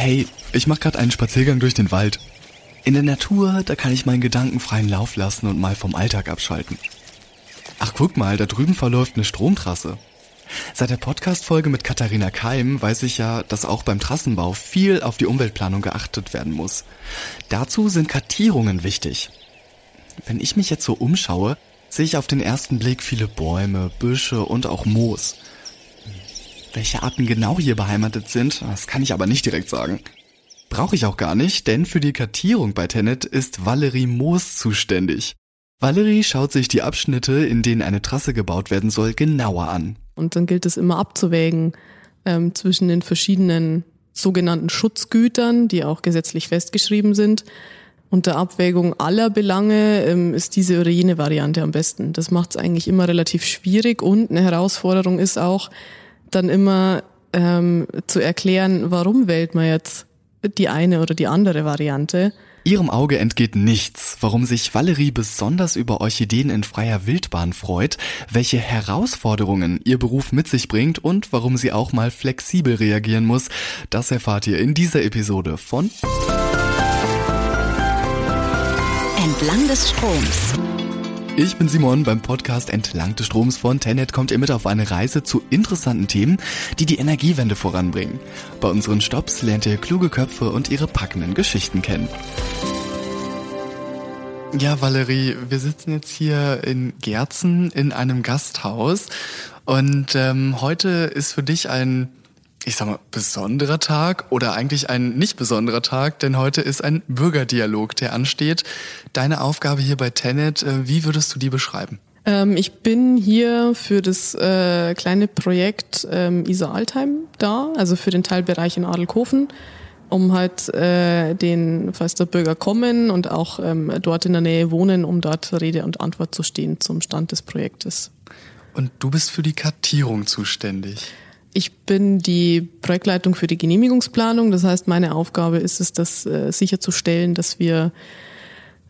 Hey, ich mache gerade einen Spaziergang durch den Wald. In der Natur, da kann ich meinen Gedanken freien Lauf lassen und mal vom Alltag abschalten. Ach, guck mal, da drüben verläuft eine Stromtrasse. Seit der Podcast-Folge mit Katharina Keim weiß ich ja, dass auch beim Trassenbau viel auf die Umweltplanung geachtet werden muss. Dazu sind Kartierungen wichtig. Wenn ich mich jetzt so umschaue, sehe ich auf den ersten Blick viele Bäume, Büsche und auch Moos. Welche Arten genau hier beheimatet sind, das kann ich aber nicht direkt sagen. Brauche ich auch gar nicht, denn für die Kartierung bei Tenet ist Valerie Moos zuständig. Valerie schaut sich die Abschnitte, in denen eine Trasse gebaut werden soll, genauer an. Und dann gilt es immer abzuwägen ähm, zwischen den verschiedenen sogenannten Schutzgütern, die auch gesetzlich festgeschrieben sind. Unter Abwägung aller Belange ähm, ist diese oder jene Variante am besten. Das macht es eigentlich immer relativ schwierig und eine Herausforderung ist auch dann immer ähm, zu erklären, warum wählt man jetzt die eine oder die andere Variante. Ihrem Auge entgeht nichts, warum sich Valerie besonders über Orchideen in freier Wildbahn freut, welche Herausforderungen ihr Beruf mit sich bringt und warum sie auch mal flexibel reagieren muss. Das erfahrt ihr in dieser Episode von Entlang des Stroms. Ich bin Simon. Beim Podcast Entlang des Stroms von Tenet kommt ihr mit auf eine Reise zu interessanten Themen, die die Energiewende voranbringen. Bei unseren Stops lernt ihr kluge Köpfe und ihre packenden Geschichten kennen. Ja, Valerie, wir sitzen jetzt hier in Gerzen in einem Gasthaus und ähm, heute ist für dich ein ich sag mal, besonderer Tag oder eigentlich ein nicht besonderer Tag, denn heute ist ein Bürgerdialog, der ansteht. Deine Aufgabe hier bei Tenet, äh, wie würdest du die beschreiben? Ähm, ich bin hier für das äh, kleine Projekt ähm, Isa Altheim da, also für den Teilbereich in Adelkofen, um halt äh, den, falls der Bürger kommen und auch ähm, dort in der Nähe wohnen, um dort Rede und Antwort zu stehen zum Stand des Projektes. Und du bist für die Kartierung zuständig. Ich bin die Projektleitung für die Genehmigungsplanung. Das heißt, meine Aufgabe ist es, das äh, sicherzustellen, dass wir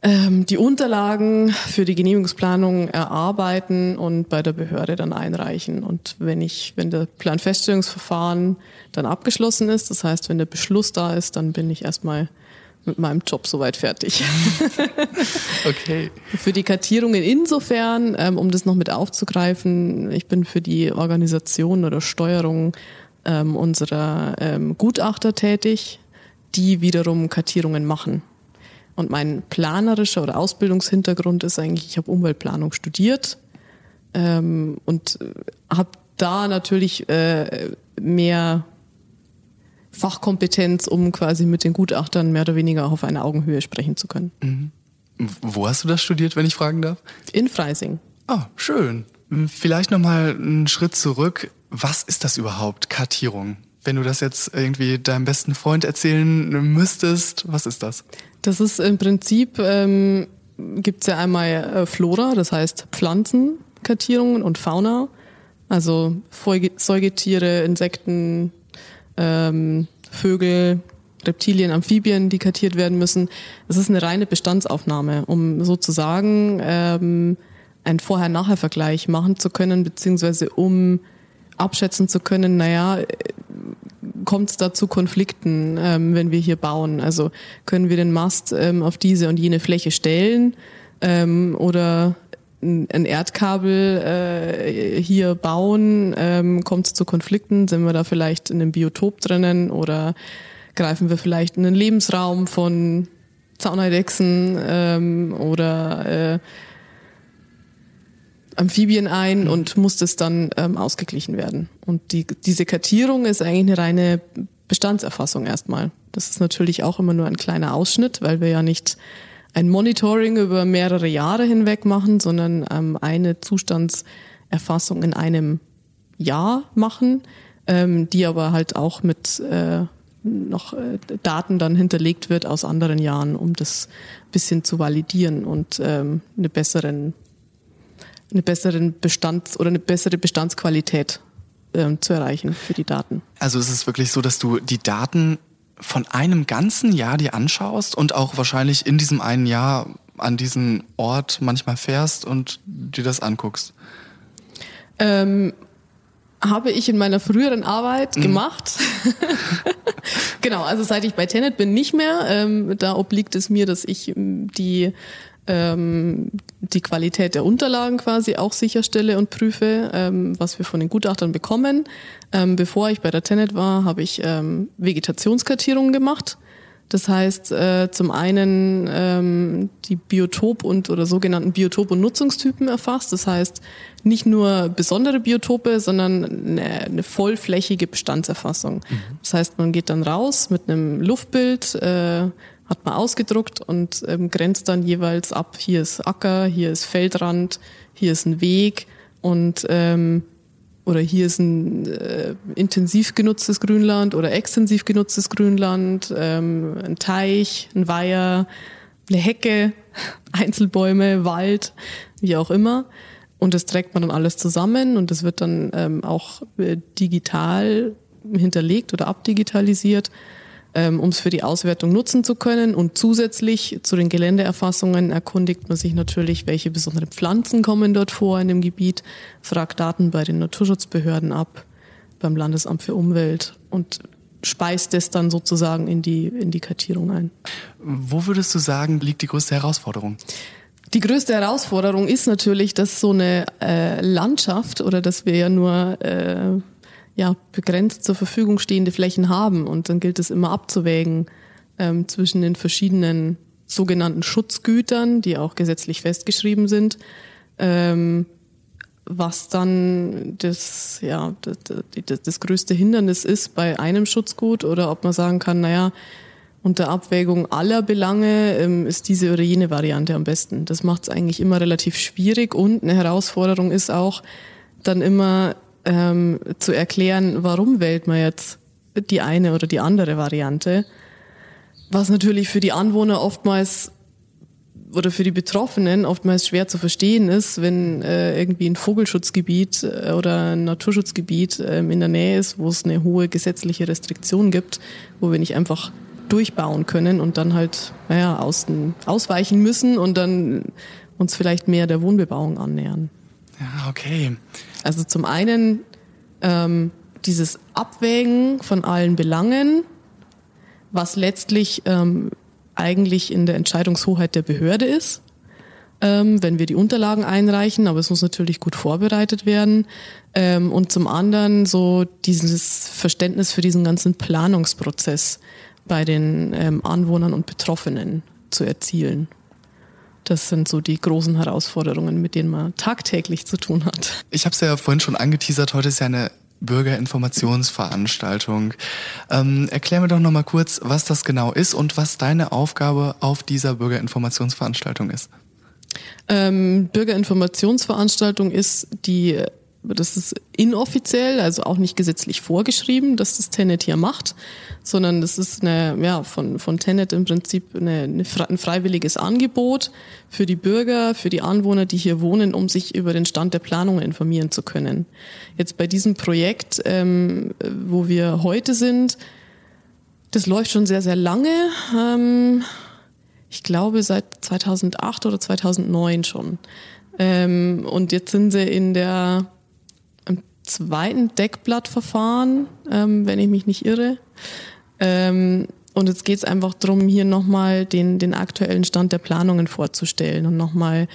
ähm, die Unterlagen für die Genehmigungsplanung erarbeiten und bei der Behörde dann einreichen. Und wenn ich, wenn der Planfeststellungsverfahren dann abgeschlossen ist, das heißt, wenn der Beschluss da ist, dann bin ich erstmal mit meinem Job soweit fertig. okay. Für die Kartierungen insofern, ähm, um das noch mit aufzugreifen, ich bin für die Organisation oder Steuerung ähm, unserer ähm, Gutachter tätig, die wiederum Kartierungen machen. Und mein planerischer oder Ausbildungshintergrund ist eigentlich, ich habe Umweltplanung studiert ähm, und habe da natürlich äh, mehr Fachkompetenz, um quasi mit den Gutachtern mehr oder weniger auf einer Augenhöhe sprechen zu können. Mhm. Wo hast du das studiert, wenn ich fragen darf? In Freising. Ah, schön. Vielleicht nochmal einen Schritt zurück. Was ist das überhaupt, Kartierung? Wenn du das jetzt irgendwie deinem besten Freund erzählen müsstest, was ist das? Das ist im Prinzip, ähm, gibt es ja einmal äh, Flora, das heißt Pflanzenkartierungen und Fauna. Also Säugetiere, Insekten, ähm, Vögel, Reptilien, Amphibien, die kartiert werden müssen. Es ist eine reine Bestandsaufnahme, um sozusagen ähm, einen Vorher-Nachher-Vergleich machen zu können, beziehungsweise um abschätzen zu können, naja, kommt es da zu Konflikten, ähm, wenn wir hier bauen? Also können wir den Mast ähm, auf diese und jene Fläche stellen ähm, oder ein Erdkabel äh, hier bauen, ähm, kommt es zu Konflikten? Sind wir da vielleicht in einem Biotop drinnen oder greifen wir vielleicht in einen Lebensraum von Zauneidechsen ähm, oder äh, Amphibien ein mhm. und muss das dann ähm, ausgeglichen werden. Und die, diese Kartierung ist eigentlich eine reine Bestandserfassung erstmal. Das ist natürlich auch immer nur ein kleiner Ausschnitt, weil wir ja nicht ein Monitoring über mehrere Jahre hinweg machen, sondern ähm, eine Zustandserfassung in einem Jahr machen, ähm, die aber halt auch mit äh, noch äh, Daten dann hinterlegt wird aus anderen Jahren, um das bisschen zu validieren und ähm, eine besseren eine besseren Bestands oder eine bessere Bestandsqualität ähm, zu erreichen für die Daten. Also ist es wirklich so, dass du die Daten von einem ganzen Jahr dir anschaust und auch wahrscheinlich in diesem einen Jahr an diesen Ort manchmal fährst und dir das anguckst? Ähm, habe ich in meiner früheren Arbeit mhm. gemacht. genau, also seit ich bei Tenet bin, nicht mehr. Ähm, da obliegt es mir, dass ich ähm, die ähm, die Qualität der Unterlagen quasi auch sicherstelle und prüfe, ähm, was wir von den Gutachtern bekommen. Ähm, bevor ich bei der Tenet war, habe ich ähm, Vegetationskartierungen gemacht. Das heißt, äh, zum einen ähm, die Biotop- und oder sogenannten Biotop- und Nutzungstypen erfasst. Das heißt, nicht nur besondere Biotope, sondern eine, eine vollflächige Bestandserfassung. Mhm. Das heißt, man geht dann raus mit einem Luftbild, äh, hat man ausgedruckt und ähm, grenzt dann jeweils ab, hier ist Acker, hier ist Feldrand, hier ist ein Weg und ähm, oder hier ist ein äh, intensiv genutztes Grünland oder extensiv genutztes Grünland, ähm, ein Teich, ein Weiher, eine Hecke, Einzelbäume, Wald, wie auch immer. Und das trägt man dann alles zusammen und das wird dann ähm, auch äh, digital hinterlegt oder abdigitalisiert um es für die Auswertung nutzen zu können. Und zusätzlich zu den Geländeerfassungen erkundigt man sich natürlich, welche besonderen Pflanzen kommen dort vor in dem Gebiet, fragt Daten bei den Naturschutzbehörden ab, beim Landesamt für Umwelt und speist es dann sozusagen in die, in die Kartierung ein. Wo würdest du sagen, liegt die größte Herausforderung? Die größte Herausforderung ist natürlich, dass so eine äh, Landschaft oder dass wir ja nur äh, ja, begrenzt zur Verfügung stehende Flächen haben. Und dann gilt es immer abzuwägen ähm, zwischen den verschiedenen sogenannten Schutzgütern, die auch gesetzlich festgeschrieben sind, ähm, was dann das, ja, das, das, das größte Hindernis ist bei einem Schutzgut oder ob man sagen kann, naja, unter Abwägung aller Belange ähm, ist diese oder jene Variante am besten. Das macht es eigentlich immer relativ schwierig und eine Herausforderung ist auch dann immer ähm, zu erklären, warum wählt man jetzt die eine oder die andere Variante. Was natürlich für die Anwohner oftmals oder für die Betroffenen oftmals schwer zu verstehen ist, wenn äh, irgendwie ein Vogelschutzgebiet äh, oder ein Naturschutzgebiet äh, in der Nähe ist, wo es eine hohe gesetzliche Restriktion gibt, wo wir nicht einfach durchbauen können und dann halt naja, außen, ausweichen müssen und dann uns vielleicht mehr der Wohnbebauung annähern. Okay. Also zum einen ähm, dieses Abwägen von allen Belangen, was letztlich ähm, eigentlich in der Entscheidungshoheit der Behörde ist, ähm, wenn wir die Unterlagen einreichen, aber es muss natürlich gut vorbereitet werden. Ähm, und zum anderen so dieses Verständnis für diesen ganzen Planungsprozess bei den ähm, Anwohnern und Betroffenen zu erzielen. Das sind so die großen Herausforderungen, mit denen man tagtäglich zu tun hat. Ich habe es ja vorhin schon angeteasert, heute ist ja eine Bürgerinformationsveranstaltung. Ähm, erklär mir doch nochmal kurz, was das genau ist und was deine Aufgabe auf dieser Bürgerinformationsveranstaltung ist. Ähm, Bürgerinformationsveranstaltung ist die das ist inoffiziell, also auch nicht gesetzlich vorgeschrieben, dass das Tenet hier macht, sondern das ist eine, ja, von, von Tenet im Prinzip eine, eine, ein freiwilliges Angebot für die Bürger, für die Anwohner, die hier wohnen, um sich über den Stand der Planung informieren zu können. Jetzt bei diesem Projekt, ähm, wo wir heute sind, das läuft schon sehr, sehr lange. Ähm, ich glaube seit 2008 oder 2009 schon. Ähm, und jetzt sind sie in der zweiten Deckblattverfahren, ähm, wenn ich mich nicht irre. Ähm, und jetzt geht es einfach darum, hier nochmal den, den aktuellen Stand der Planungen vorzustellen und nochmal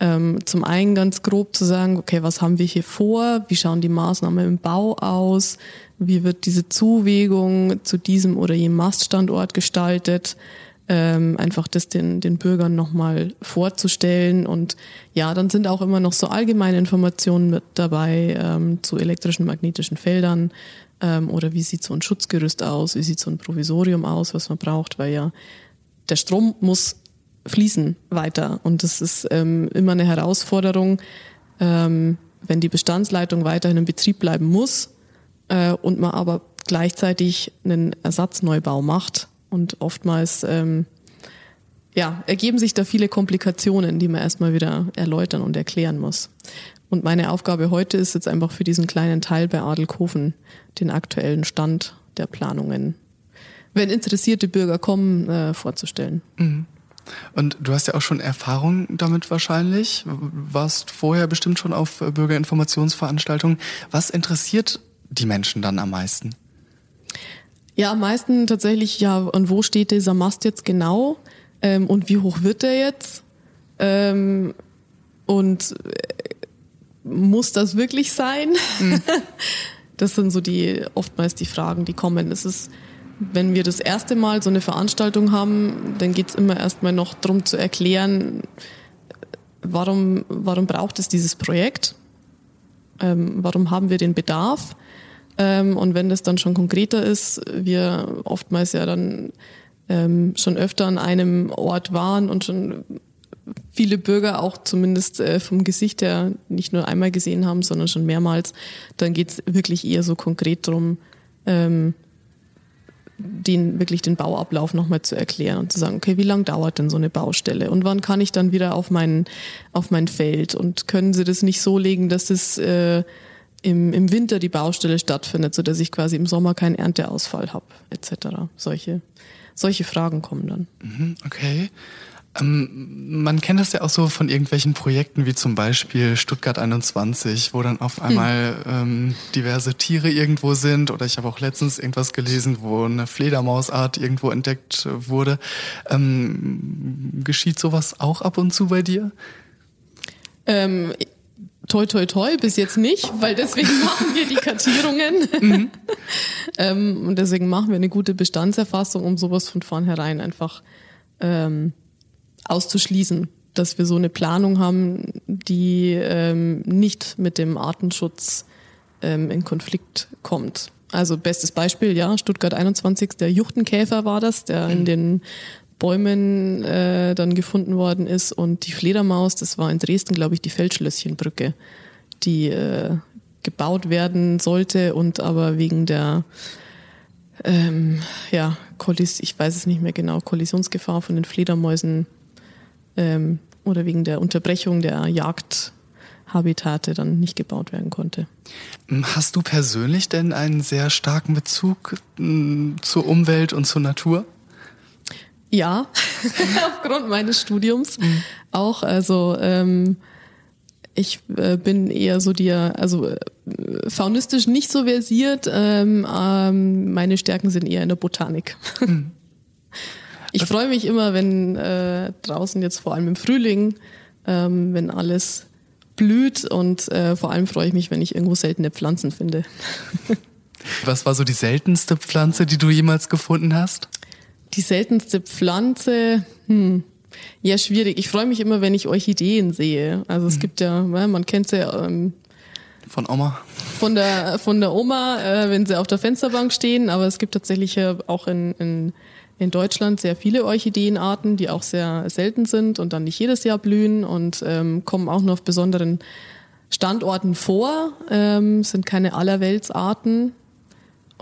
ähm, zum einen ganz grob zu sagen, okay, was haben wir hier vor? Wie schauen die Maßnahmen im Bau aus? Wie wird diese Zuwegung zu diesem oder jenem Maststandort gestaltet? Ähm, einfach das den, den Bürgern nochmal vorzustellen. Und ja, dann sind auch immer noch so allgemeine Informationen mit dabei ähm, zu elektrischen, magnetischen Feldern ähm, oder wie sieht so ein Schutzgerüst aus, wie sieht so ein Provisorium aus, was man braucht, weil ja der Strom muss fließen weiter. Und das ist ähm, immer eine Herausforderung, ähm, wenn die Bestandsleitung weiterhin in Betrieb bleiben muss äh, und man aber gleichzeitig einen Ersatzneubau macht, und oftmals ähm, ja, ergeben sich da viele Komplikationen, die man erstmal wieder erläutern und erklären muss. Und meine Aufgabe heute ist jetzt einfach für diesen kleinen Teil bei Adelkofen den aktuellen Stand der Planungen, wenn interessierte Bürger kommen, äh, vorzustellen. Mhm. Und du hast ja auch schon Erfahrung damit wahrscheinlich, warst vorher bestimmt schon auf äh, Bürgerinformationsveranstaltungen. Was interessiert die Menschen dann am meisten? Ja, am meisten tatsächlich, ja, und wo steht dieser Mast jetzt genau ähm, und wie hoch wird der jetzt? Ähm, und äh, muss das wirklich sein? Mhm. Das sind so die oftmals die Fragen, die kommen. Es ist, wenn wir das erste Mal so eine Veranstaltung haben, dann geht es immer erstmal noch darum zu erklären, warum, warum braucht es dieses Projekt? Ähm, warum haben wir den Bedarf? Ähm, und wenn das dann schon konkreter ist, wir oftmals ja dann ähm, schon öfter an einem Ort waren und schon viele Bürger auch zumindest äh, vom Gesicht her nicht nur einmal gesehen haben, sondern schon mehrmals, dann geht es wirklich eher so konkret darum, ähm, den wirklich den Bauablauf nochmal zu erklären und zu sagen, okay, wie lange dauert denn so eine Baustelle? Und wann kann ich dann wieder auf mein auf mein Feld? Und können Sie das nicht so legen, dass es äh, im, im Winter die Baustelle stattfindet, so dass ich quasi im Sommer keinen Ernteausfall habe, etc. Solche, solche Fragen kommen dann. Mhm, okay. Ähm, man kennt das ja auch so von irgendwelchen Projekten wie zum Beispiel Stuttgart 21, wo dann auf hm. einmal hm. ähm, diverse Tiere irgendwo sind. Oder ich habe auch letztens irgendwas gelesen, wo eine Fledermausart irgendwo entdeckt wurde. Ähm, geschieht sowas auch ab und zu bei dir? Ähm, toi, toi, toi, bis jetzt nicht, weil deswegen machen wir die Kartierungen. Mhm. ähm, und deswegen machen wir eine gute Bestandserfassung, um sowas von vornherein einfach ähm, auszuschließen, dass wir so eine Planung haben, die ähm, nicht mit dem Artenschutz ähm, in Konflikt kommt. Also bestes Beispiel, ja, Stuttgart 21, der Juchtenkäfer war das, der in mhm. den Bäumen äh, dann gefunden worden ist und die Fledermaus, das war in Dresden, glaube ich, die Feldschlösschenbrücke, die äh, gebaut werden sollte und aber wegen der ähm, ja, Kollis ich weiß es nicht mehr genau, Kollisionsgefahr von den Fledermäusen ähm, oder wegen der Unterbrechung der Jagdhabitate dann nicht gebaut werden konnte. Hast du persönlich denn einen sehr starken Bezug mh, zur Umwelt und zur Natur? Ja, aufgrund meines Studiums mhm. auch. Also ähm, ich äh, bin eher so dir, also äh, faunistisch nicht so versiert. Ähm, ähm, meine Stärken sind eher in der Botanik. Mhm. Ich freue mich immer, wenn äh, draußen jetzt vor allem im Frühling, ähm, wenn alles blüht und äh, vor allem freue ich mich, wenn ich irgendwo seltene Pflanzen finde. Was war so die seltenste Pflanze, die du jemals gefunden hast? Die seltenste Pflanze, hm, ja, schwierig. Ich freue mich immer, wenn ich Orchideen sehe. Also es mhm. gibt ja, man kennt sie ja. Ähm, von Oma? Von der, von der Oma, äh, wenn sie auf der Fensterbank stehen, aber es gibt tatsächlich ja auch in, in, in Deutschland sehr viele Orchideenarten, die auch sehr selten sind und dann nicht jedes Jahr blühen und ähm, kommen auch nur auf besonderen Standorten vor, ähm, sind keine Allerweltsarten.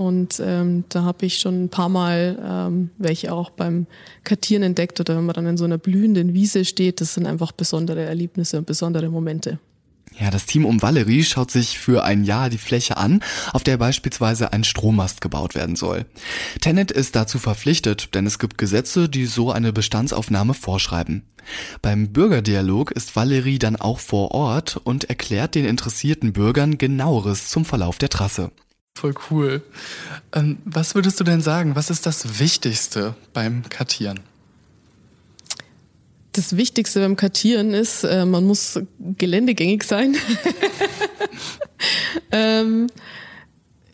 Und ähm, da habe ich schon ein paar Mal ähm, welche auch beim Kartieren entdeckt oder wenn man dann in so einer blühenden Wiese steht, das sind einfach besondere Erlebnisse und besondere Momente. Ja, das Team um Valerie schaut sich für ein Jahr die Fläche an, auf der beispielsweise ein Strommast gebaut werden soll. Tenet ist dazu verpflichtet, denn es gibt Gesetze, die so eine Bestandsaufnahme vorschreiben. Beim Bürgerdialog ist Valerie dann auch vor Ort und erklärt den interessierten Bürgern genaueres zum Verlauf der Trasse. Voll cool. Ähm, was würdest du denn sagen? Was ist das Wichtigste beim Kartieren? Das Wichtigste beim Kartieren ist, äh, man muss geländegängig sein. ähm,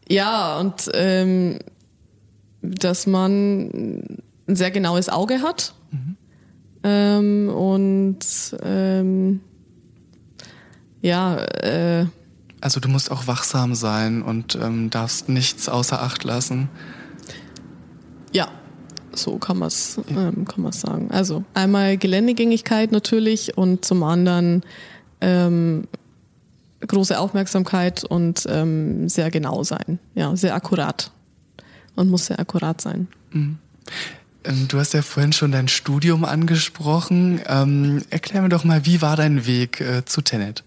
ja, und ähm, dass man ein sehr genaues Auge hat. Mhm. Ähm, und ähm, ja, äh, also du musst auch wachsam sein und ähm, darfst nichts außer Acht lassen. Ja, so kann man es ähm, kann man's sagen. Also einmal Geländegängigkeit natürlich und zum anderen ähm, große Aufmerksamkeit und ähm, sehr genau sein. Ja, sehr akkurat. Und muss sehr akkurat sein. Mhm. Ähm, du hast ja vorhin schon dein Studium angesprochen. Ähm, erklär mir doch mal, wie war dein Weg äh, zu Tenet?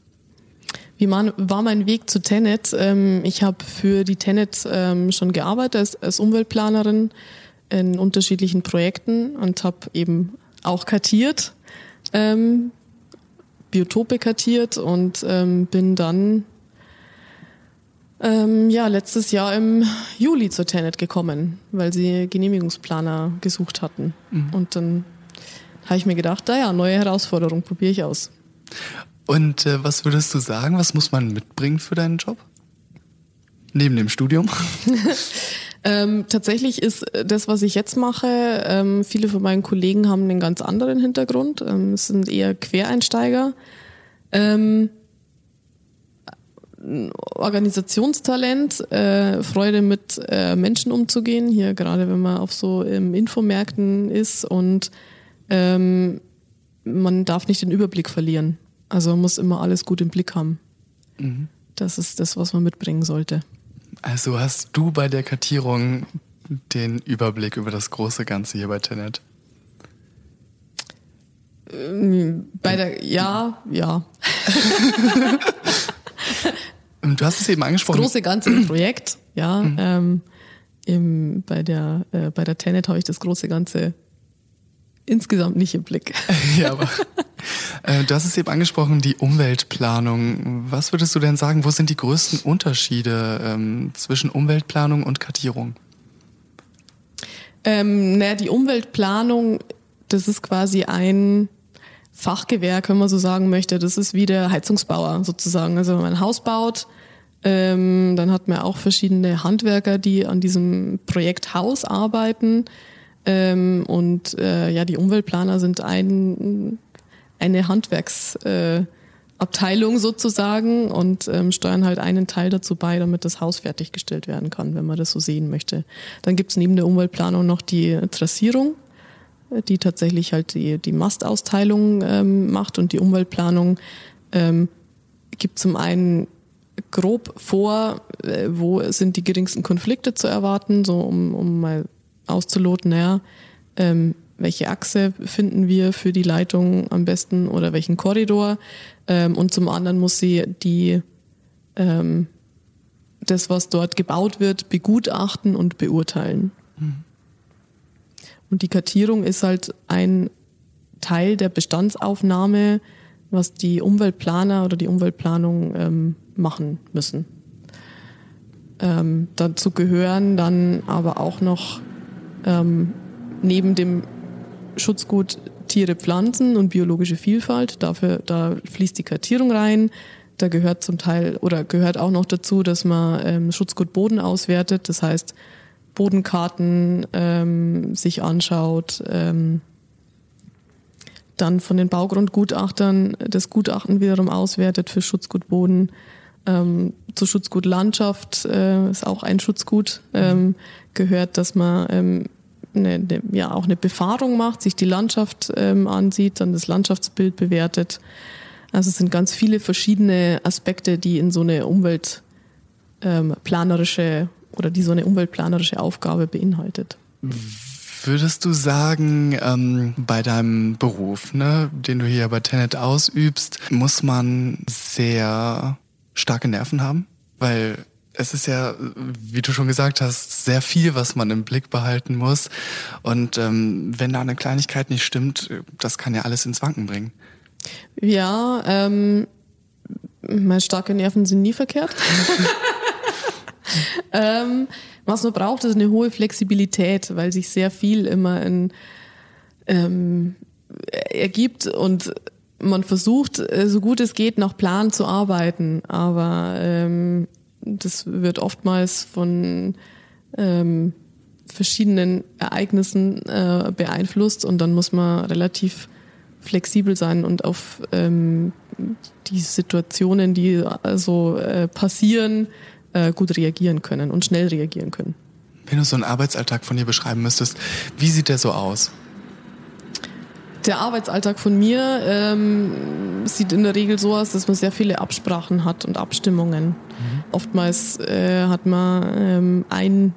Wie war mein Weg zu Tenet? Ähm, ich habe für die Tenet ähm, schon gearbeitet als, als Umweltplanerin in unterschiedlichen Projekten und habe eben auch kartiert, ähm, Biotope kartiert und ähm, bin dann ähm, ja letztes Jahr im Juli zur Tenet gekommen, weil sie Genehmigungsplaner gesucht hatten. Mhm. Und dann habe ich mir gedacht, naja, neue Herausforderung, probiere ich aus. Und äh, was würdest du sagen, was muss man mitbringen für deinen Job? Neben dem Studium? ähm, tatsächlich ist das, was ich jetzt mache, ähm, viele von meinen Kollegen haben einen ganz anderen Hintergrund. Ähm, sind eher Quereinsteiger. Ähm, Organisationstalent, äh, Freude mit äh, Menschen umzugehen, hier gerade wenn man auf so im Infomärkten ist und ähm, man darf nicht den Überblick verlieren. Also man muss immer alles gut im Blick haben. Mhm. Das ist das, was man mitbringen sollte. Also hast du bei der Kartierung den Überblick über das große Ganze hier bei Tenet? Ähm, bei der, ja, ja. du hast es eben angesprochen. Das große ganze Projekt, ja. Mhm. Ähm, im, bei der, äh, bei der Tenet habe ich das große ganze insgesamt nicht im Blick. ja, aber äh, du hast es eben angesprochen, die Umweltplanung. Was würdest du denn sagen, wo sind die größten Unterschiede ähm, zwischen Umweltplanung und Kartierung? Ähm, naja, die Umweltplanung, das ist quasi ein Fachgewerk, wenn man so sagen möchte. Das ist wie der Heizungsbauer sozusagen. Also wenn man ein Haus baut, ähm, dann hat man auch verschiedene Handwerker, die an diesem Projekt Haus arbeiten. Ähm, und äh, ja, die Umweltplaner sind ein, eine Handwerksabteilung äh, sozusagen und ähm, steuern halt einen Teil dazu bei, damit das Haus fertiggestellt werden kann, wenn man das so sehen möchte. Dann gibt's neben der Umweltplanung noch die Trassierung, die tatsächlich halt die, die Mastausteilung ähm, macht und die Umweltplanung ähm, gibt zum einen grob vor, äh, wo sind die geringsten Konflikte zu erwarten, so um, um mal auszuloten, naja, ähm, welche Achse finden wir für die Leitung am besten oder welchen Korridor. Ähm, und zum anderen muss sie die ähm, das, was dort gebaut wird, begutachten und beurteilen. Mhm. Und die Kartierung ist halt ein Teil der Bestandsaufnahme, was die Umweltplaner oder die Umweltplanung ähm, machen müssen. Ähm, dazu gehören dann aber auch noch ähm, neben dem Schutzgut Tiere, Pflanzen und biologische Vielfalt, dafür, da fließt die Kartierung rein. Da gehört zum Teil oder gehört auch noch dazu, dass man ähm, Schutzgut Boden auswertet, das heißt Bodenkarten ähm, sich anschaut, ähm, dann von den Baugrundgutachtern das Gutachten wiederum auswertet für Schutzgut Boden. Ähm, zu Schutzgut Landschaft äh, ist auch ein Schutzgut, ähm, gehört, dass man ähm, eine, eine, ja auch eine Befahrung macht, sich die Landschaft ähm, ansieht, dann das Landschaftsbild bewertet. Also es sind ganz viele verschiedene Aspekte, die in so eine umweltplanerische ähm, oder die so eine umweltplanerische Aufgabe beinhaltet. Würdest du sagen, ähm, bei deinem Beruf, ne, den du hier bei Tenet ausübst, muss man sehr starke Nerven haben? Weil es ist ja, wie du schon gesagt hast, sehr viel, was man im Blick behalten muss. Und ähm, wenn da eine Kleinigkeit nicht stimmt, das kann ja alles ins Wanken bringen. Ja, ähm, meine starke Nerven sind nie verkehrt. ähm, was man braucht, ist eine hohe Flexibilität, weil sich sehr viel immer in, ähm, ergibt und man versucht, äh, so gut es geht, nach Plan zu arbeiten. Aber ähm, das wird oftmals von ähm, verschiedenen Ereignissen äh, beeinflusst und dann muss man relativ flexibel sein und auf ähm, die Situationen, die also äh, passieren, äh, gut reagieren können und schnell reagieren können. Wenn du so einen Arbeitsalltag von dir beschreiben müsstest, wie sieht der so aus? Der Arbeitsalltag von mir ähm, sieht in der Regel so aus, dass man sehr viele Absprachen hat und Abstimmungen. Mhm. Oftmals äh, hat man ähm, ein,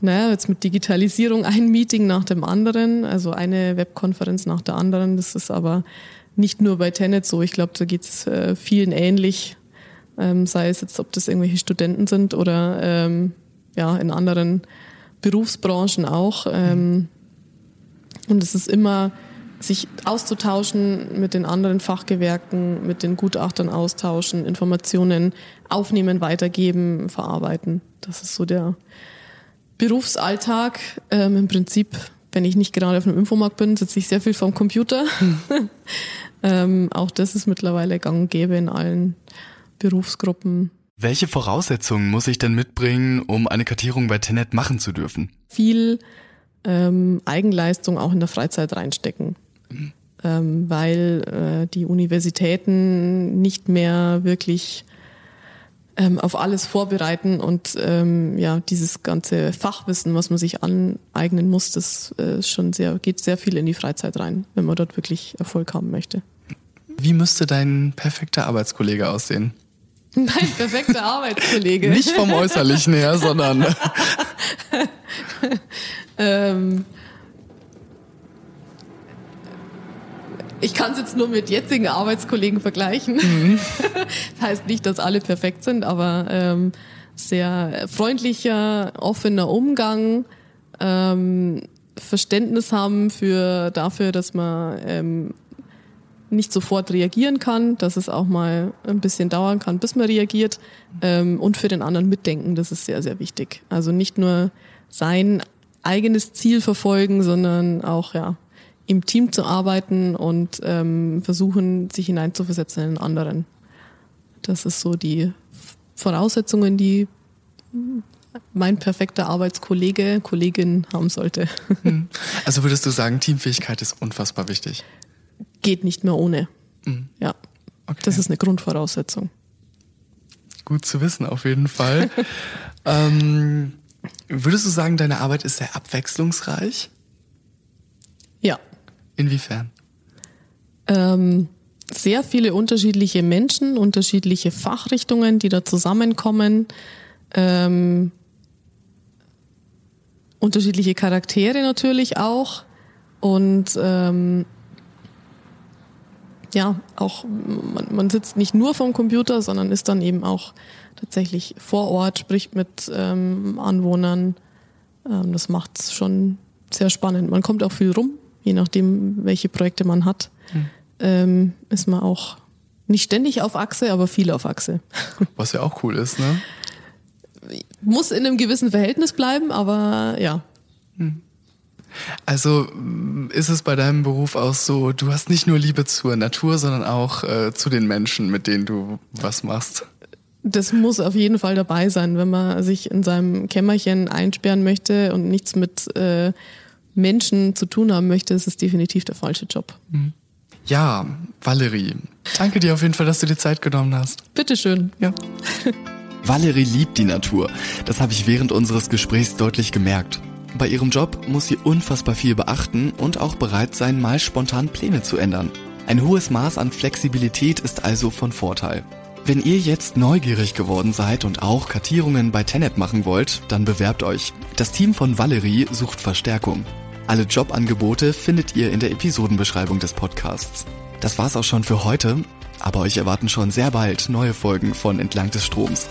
naja, jetzt mit Digitalisierung ein Meeting nach dem anderen, also eine Webkonferenz nach der anderen. Das ist aber nicht nur bei Tenet so. Ich glaube, da geht es äh, vielen ähnlich. Ähm, sei es jetzt, ob das irgendwelche Studenten sind oder ähm, ja, in anderen Berufsbranchen auch. Ähm, und es ist immer sich auszutauschen mit den anderen Fachgewerken, mit den Gutachtern austauschen, Informationen aufnehmen, weitergeben, verarbeiten. Das ist so der Berufsalltag. Ähm, Im Prinzip, wenn ich nicht gerade auf einem Infomarkt bin, sitze ich sehr viel vorm Computer. ähm, auch das ist mittlerweile gang und gäbe in allen Berufsgruppen. Welche Voraussetzungen muss ich denn mitbringen, um eine Kartierung bei Tenet machen zu dürfen? Viel ähm, Eigenleistung auch in der Freizeit reinstecken. Ähm, weil äh, die Universitäten nicht mehr wirklich ähm, auf alles vorbereiten und ähm, ja, dieses ganze Fachwissen, was man sich aneignen muss, das äh, schon sehr, geht sehr viel in die Freizeit rein, wenn man dort wirklich Erfolg haben möchte. Wie müsste dein perfekter Arbeitskollege aussehen? Mein perfekter Arbeitskollege. Nicht vom Äußerlichen her, sondern. ähm, ich kann es jetzt nur mit jetzigen Arbeitskollegen vergleichen. Mhm. das heißt nicht, dass alle perfekt sind, aber ähm, sehr freundlicher, offener Umgang, ähm, Verständnis haben für dafür, dass man ähm, nicht sofort reagieren kann, dass es auch mal ein bisschen dauern kann, bis man reagiert ähm, und für den anderen mitdenken, das ist sehr, sehr wichtig. Also nicht nur sein eigenes Ziel verfolgen, sondern auch ja im Team zu arbeiten und ähm, versuchen, sich hineinzuversetzen in den anderen. Das ist so die Voraussetzungen, die mein perfekter Arbeitskollege, Kollegin haben sollte. Hm. Also würdest du sagen, Teamfähigkeit ist unfassbar wichtig? geht nicht mehr ohne. Mhm. Ja. Okay. Das ist eine Grundvoraussetzung. Gut zu wissen, auf jeden Fall. ähm, würdest du sagen, deine Arbeit ist sehr abwechslungsreich? Ja. Inwiefern? Ähm, sehr viele unterschiedliche Menschen, unterschiedliche Fachrichtungen, die da zusammenkommen. Ähm, unterschiedliche Charaktere natürlich auch. Und ähm, ja, auch man, man sitzt nicht nur vom Computer, sondern ist dann eben auch tatsächlich vor Ort, spricht mit ähm, Anwohnern. Ähm, das macht es schon sehr spannend. Man kommt auch viel rum, je nachdem, welche Projekte man hat. Mhm. Ähm, ist man auch nicht ständig auf Achse, aber viel auf Achse. Was ja auch cool ist, ne? Muss in einem gewissen Verhältnis bleiben, aber ja. Mhm. Also mm, ist es bei deinem Beruf auch so, du hast nicht nur Liebe zur Natur, sondern auch äh, zu den Menschen, mit denen du was machst? Das muss auf jeden Fall dabei sein, wenn man sich in seinem Kämmerchen einsperren möchte und nichts mit äh, Menschen zu tun haben möchte, ist es definitiv der falsche Job. Mhm. Ja, Valerie, danke dir auf jeden Fall, dass du dir Zeit genommen hast. Bitteschön. Ja. Valerie liebt die Natur. Das habe ich während unseres Gesprächs deutlich gemerkt. Bei ihrem Job muss sie unfassbar viel beachten und auch bereit sein, mal spontan Pläne zu ändern. Ein hohes Maß an Flexibilität ist also von Vorteil. Wenn ihr jetzt neugierig geworden seid und auch Kartierungen bei Tenet machen wollt, dann bewerbt euch. Das Team von Valerie sucht Verstärkung. Alle Jobangebote findet ihr in der Episodenbeschreibung des Podcasts. Das war's auch schon für heute, aber euch erwarten schon sehr bald neue Folgen von Entlang des Stroms.